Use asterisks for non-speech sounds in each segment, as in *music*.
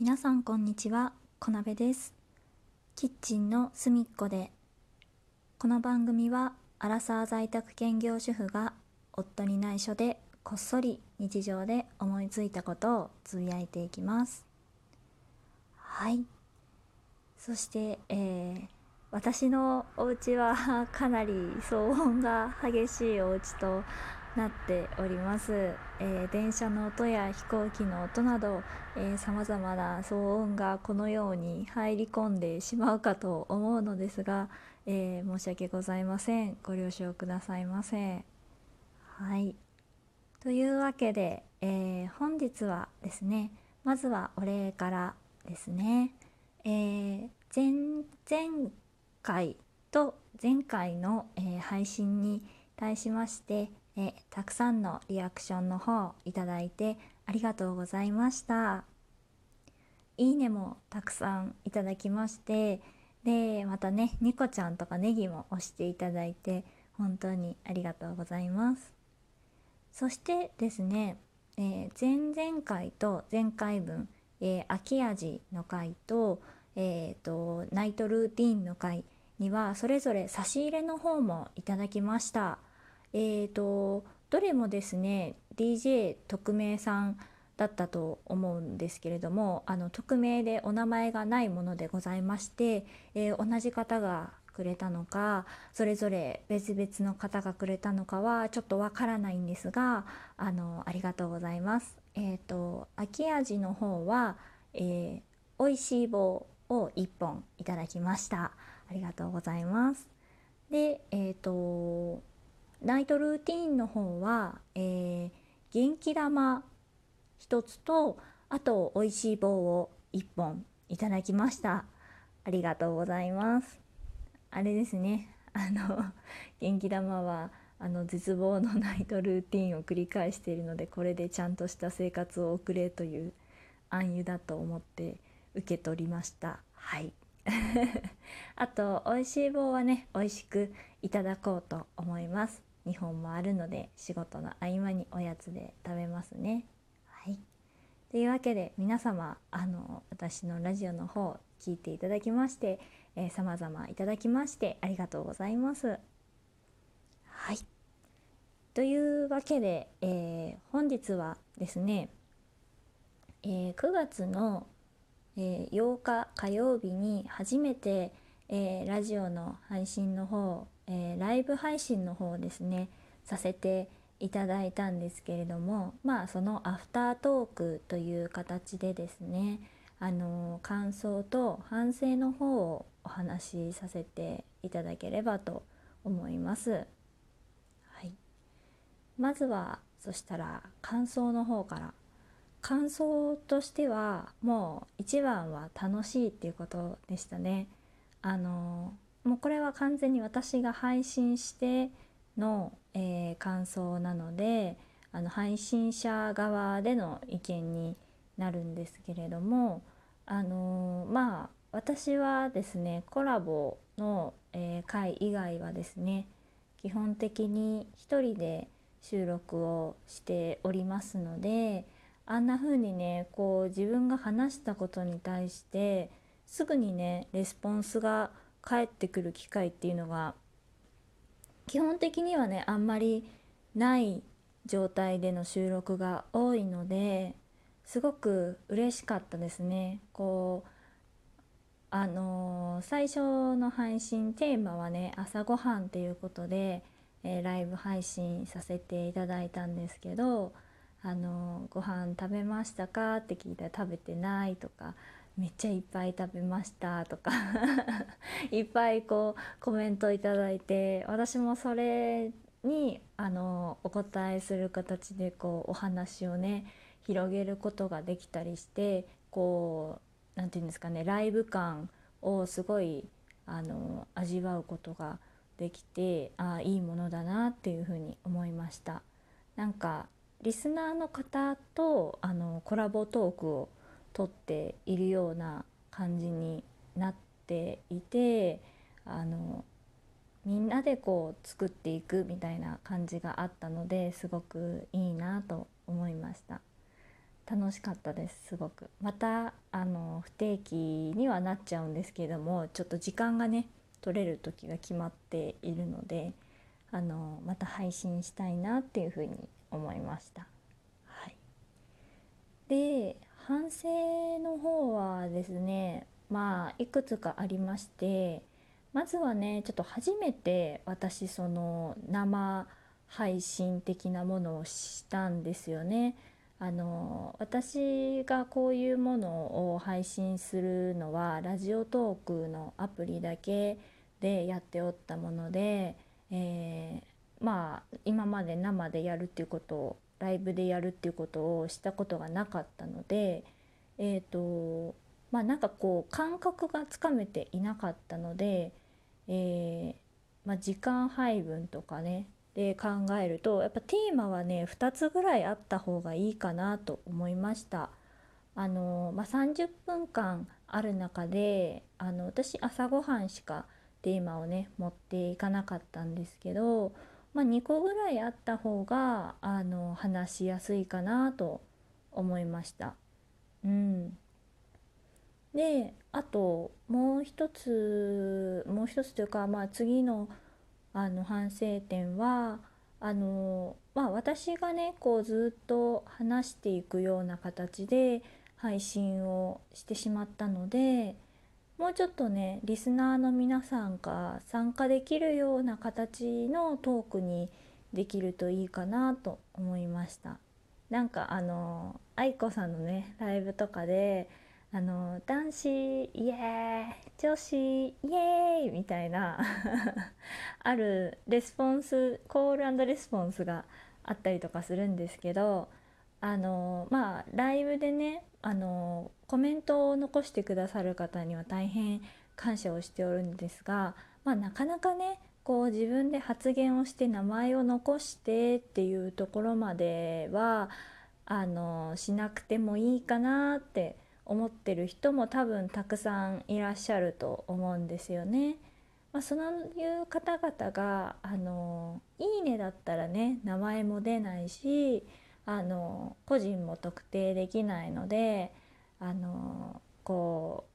皆さんこんにちは小鍋です。キッチンの隅っこで。この番組はアラサー在宅兼業主婦が夫に内緒でこっそり日常で思いついたことをつぶやいていきます。はい。そして、えー私のお家はかなり騒音が激しいお家となっております、えー電車の音や飛行機の音などさまざまな騒音がこのように入り込んでしまうかと思うのですが、えー申し訳ございません。ご了承くださいませはい。というわけで、えー本日はですねまずはお礼からですね、えー前前回と前回の、え配信に対しまして、えたくさんのリアクションの方いただいてありがとうございましたいいねもたくさんいただきましてでまたねニコちゃんとかネギも押していただいて本当にありがとうございますそしてですね、えー前々回と前回分、えー秋味の回と,、えーとナイトルーティンの回にはそれぞれ差し入れの方もいただきました。えーとどれもですね DJ 特命さんだったと思うんですけれどもあの匿名でお名前がないものでございまして、えー同じ方がくれたのかそれぞれ別々の方がくれたのかはちょっとわからないんですがあのありがとうございます。えー、と秋味の方は、えー、美味しい棒を1本いただきました。ありがとうございます。で、えっ、とナイトルーティーンの方は、えー元気玉一つとあと美味しい棒を1本いただきました。ありがとうございます。あれですね。あの元気玉はあの絶望のナイトルーティーンを繰り返しているのでこれでちゃんとした生活を送れという暗喩だと思って受け取りました。はい。*laughs* あと美味しい棒はね美味しくいただこうと思います2本もあるので仕事の合間におやつで食べますね。はい。というわけで皆様あの私のラジオの方聞いていただきまして、えー、様々いただきましてありがとうございます。はい。というわけで、えー本日はですね、えー9月のえー8日火曜日に初めて、えーラジオの配信の方、えーライブ配信の方ですねさせていただいたんですけれどもまあそのアフタートークという形でですねあの感想と反省の方をお話しさせていただければと思います。はい、まずはそしたら感想の方から感想としてはもう一番は楽しいっていうことでしたね。あのもうこれは完全に私が配信しての、えー感想なのであの配信者側での意見になるんですけれどもあのまあ私はですねコラボの、えー回以外はですね基本的に一人で収録をしておりますのであんな風にねこう自分が話したことに対してすぐにねレスポンスが返ってくる機会っていうのが基本的にはねあんまりない状態での収録が多いのですごく嬉しかったですね。こうあのー最初の配信テーマはね朝ごはんということで、えーライブ配信させていただいたんですけど「あのーご飯食べましたか?」って聞いたら「食べてない」とか「めっちゃいっぱい食べました」とか *laughs* いっぱいこうコメントいただいて私もそれにあのお答えする形でこうお話をね広げることができたりしてこうなんていうんですかねライブ感をすごいあの味わうことができてああいいものだなっていうふうに思いました。なんかリスナーの方とあのコラボトークを撮っているような感じになっていてあのみんなでこう作っていくみたいな感じがあったのですごくいいなと思いました。楽しかったですすごく。またあの不定期にはなっちゃうんですけれどもちょっと時間がね取れる時が決まっているのであのまた配信したいなっていうふうに思いました。はい、で反省ですねまあいくつかありましてまずはねちょっと初めて私その生配信的なものをしたんですよね。あの私がこういうものを配信するのはラジオトークのアプリだけでやっておったもので、えー、まあ今まで生でやるっていうことをライブでやるっていうことをしたことがなかったのでえっ、ー、とまあなんかこう感覚がつかめていなかったので、えー、まあ、時間配分とかねで考えるとやっぱテーマはね2つぐらいあった方がいいかなと思いました。あのまあ、30分間ある中であの私朝ごはんしかテーマをね持っていかなかったんですけど、まあ、2個ぐらいあった方があの話しやすいかなと思いました。うん、であともう一つもう一つというか、まあ、次のあの反省点はあの、まあ、私がねこうずっと話していくような形で配信をしてしまったのでもうちょっとねリスナーの皆さんが参加できるような形のトークにできるといいかなと思いました。なんかあの愛子さんのねライブとかであの男子イエーイ女子イエーイみたいな *laughs* あるレスポンスコールレスポンスがあったりとかするんですけどあのまあライブでねあのコメントを残してくださる方には大変感謝をしておるんですが、まあ、なかなかねこう自分で発言をして名前を残してっていうところまではあのしなくてもいいかなって思ってる人も多分たくさんいらっしゃると思うんですよね。まあ、そういう方々があの「いいね」だったらね名前も出ないしあの個人も特定できないのであのこ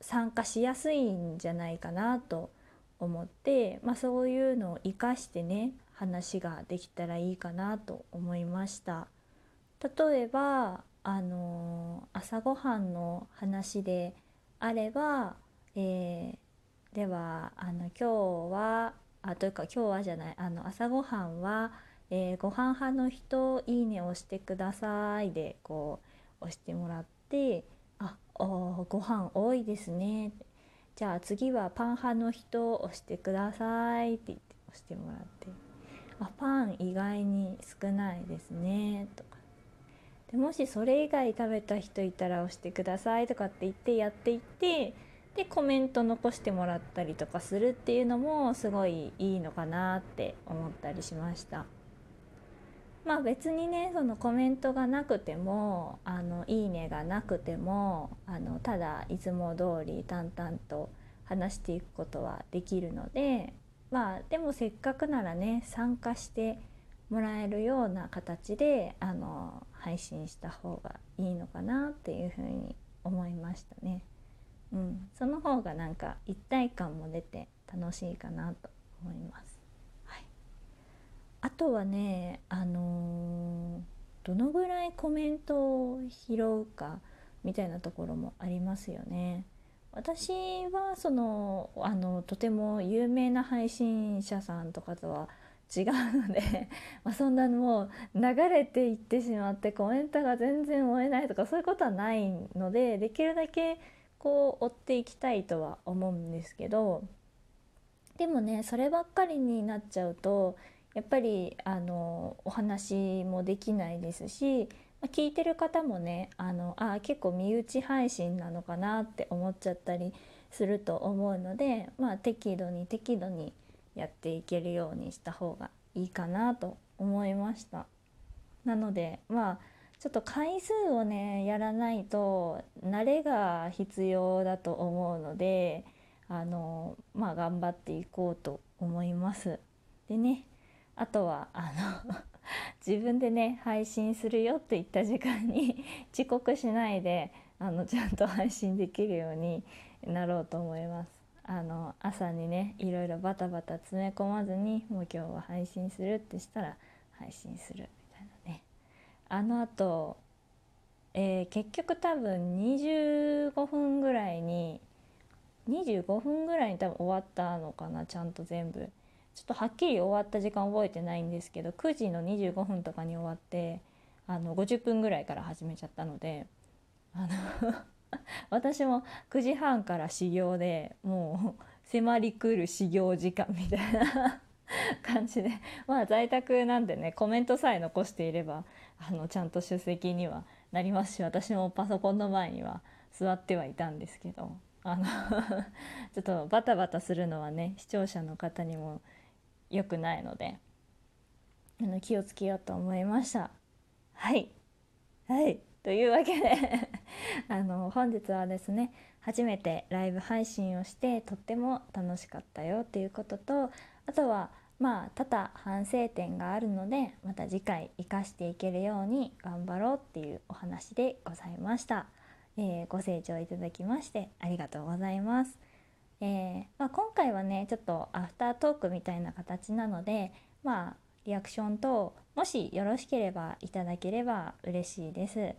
う参加しやすいんじゃないかなと思って、まあ、そういうのを生かしてね話ができたらいいかなと思いました。例えばあの朝ごはんの話であれば、えー、ではあの今日はあというか今日はじゃないあの朝ごはんは、えー、ご飯派の人いいね押してくださいでこう押してもらってあおご飯多いですね。じゃあ次はパン派の人押してくださいって言って押してもらって。あパン意外に少ないですねとか。でもしそれ以外食べた人いたら押してくださいとかって言ってやっていってでコメント残してもらったりとかするっていうのもすごいいいのかなって思ったりしました。まあ別にねそのコメントがなくてもあのいいねがなくてもあのただいつも通り淡々と話していくことはできるのでまあでもせっかくならね参加してもらえるような形であの配信した方がいいのかなっていうふうに思いましたね。うん、その方がなんか一体感も出て楽しいかなと思います。はい、あとはね、あのー、どのぐらいコメントを拾うかみたいなところもありますよね。私はそのあのとても有名な配信者さんとかとは違うので *laughs* まそんなもう流れていってしまってコメントが全然追えないとかそういうことはないのでできるだけこう追っていきたいとは思うんですけどでもねそればっかりになっちゃうとやっぱりあのお話もできないですし聞いてる方もねあのあ結構身内配信なのかなって思っちゃったりすると思うので、まあ、適度に適度にやっていけるようにした方がいいかなと思いましたなのでまあちょっと回数をねやらないと慣れが必要だと思うのであのまあ頑張っていこうと思いますでねあとはあの *laughs* 自分でね配信するよって言った時間に遅刻しないであのちゃんと配信できるようになろうと思います。あの朝にねいろいろバタバタ詰め込まずにもう今日は配信するってしたら配信するみたいなね。あのあと、えー、結局多分25分ぐらいに25分ぐらいに多分終わったのかなちゃんと全部。ちょっとはっきり終わった時間覚えてないんですけど9時の25分とかに終わってあの50分ぐらいから始めちゃったのであの *laughs* 私も9時半から始業でもう迫りくる始業時間みたいな感じで。*laughs* まあ在宅なんでねコメントさえ残していればあのちゃんと出席にはなりますし私もパソコンの前には座ってはいたんですけどあの *laughs* ちょっとバタバタするのはね視聴者の方にも良くないのであの気をつけようと思いました。はい。はい。というわけで *laughs* あの本日はですね初めてライブ配信をしてとっても楽しかったよっていうこととあとはまあ多々反省点があるのでまた次回生かしていけるように頑張ろうっていうお話でございました、えー、ご清聴いただきましてありがとうございます、えー、まあ、今回はねちょっとアフタートークみたいな形なのでまあリアクション等もしよろしければいただければ嬉しいです。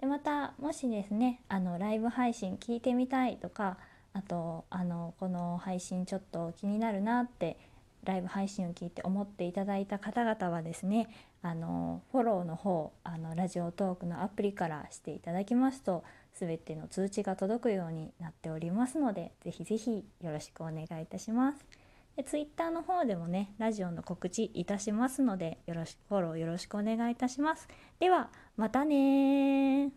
でまたもしですねあのライブ配信聞いてみたいとかあとあのこの配信ちょっと気になるなってライブ配信を聞いて思っていただいた方々はですねあのフォローの方あのラジオトークのアプリからしていただきますと全ての通知が届くようになっておりますのでぜひぜひよろしくお願いいたします。で Twitter の方でもねラジオの告知いたしますのでよろしくフォローよろしくお願いいたします。ではまたね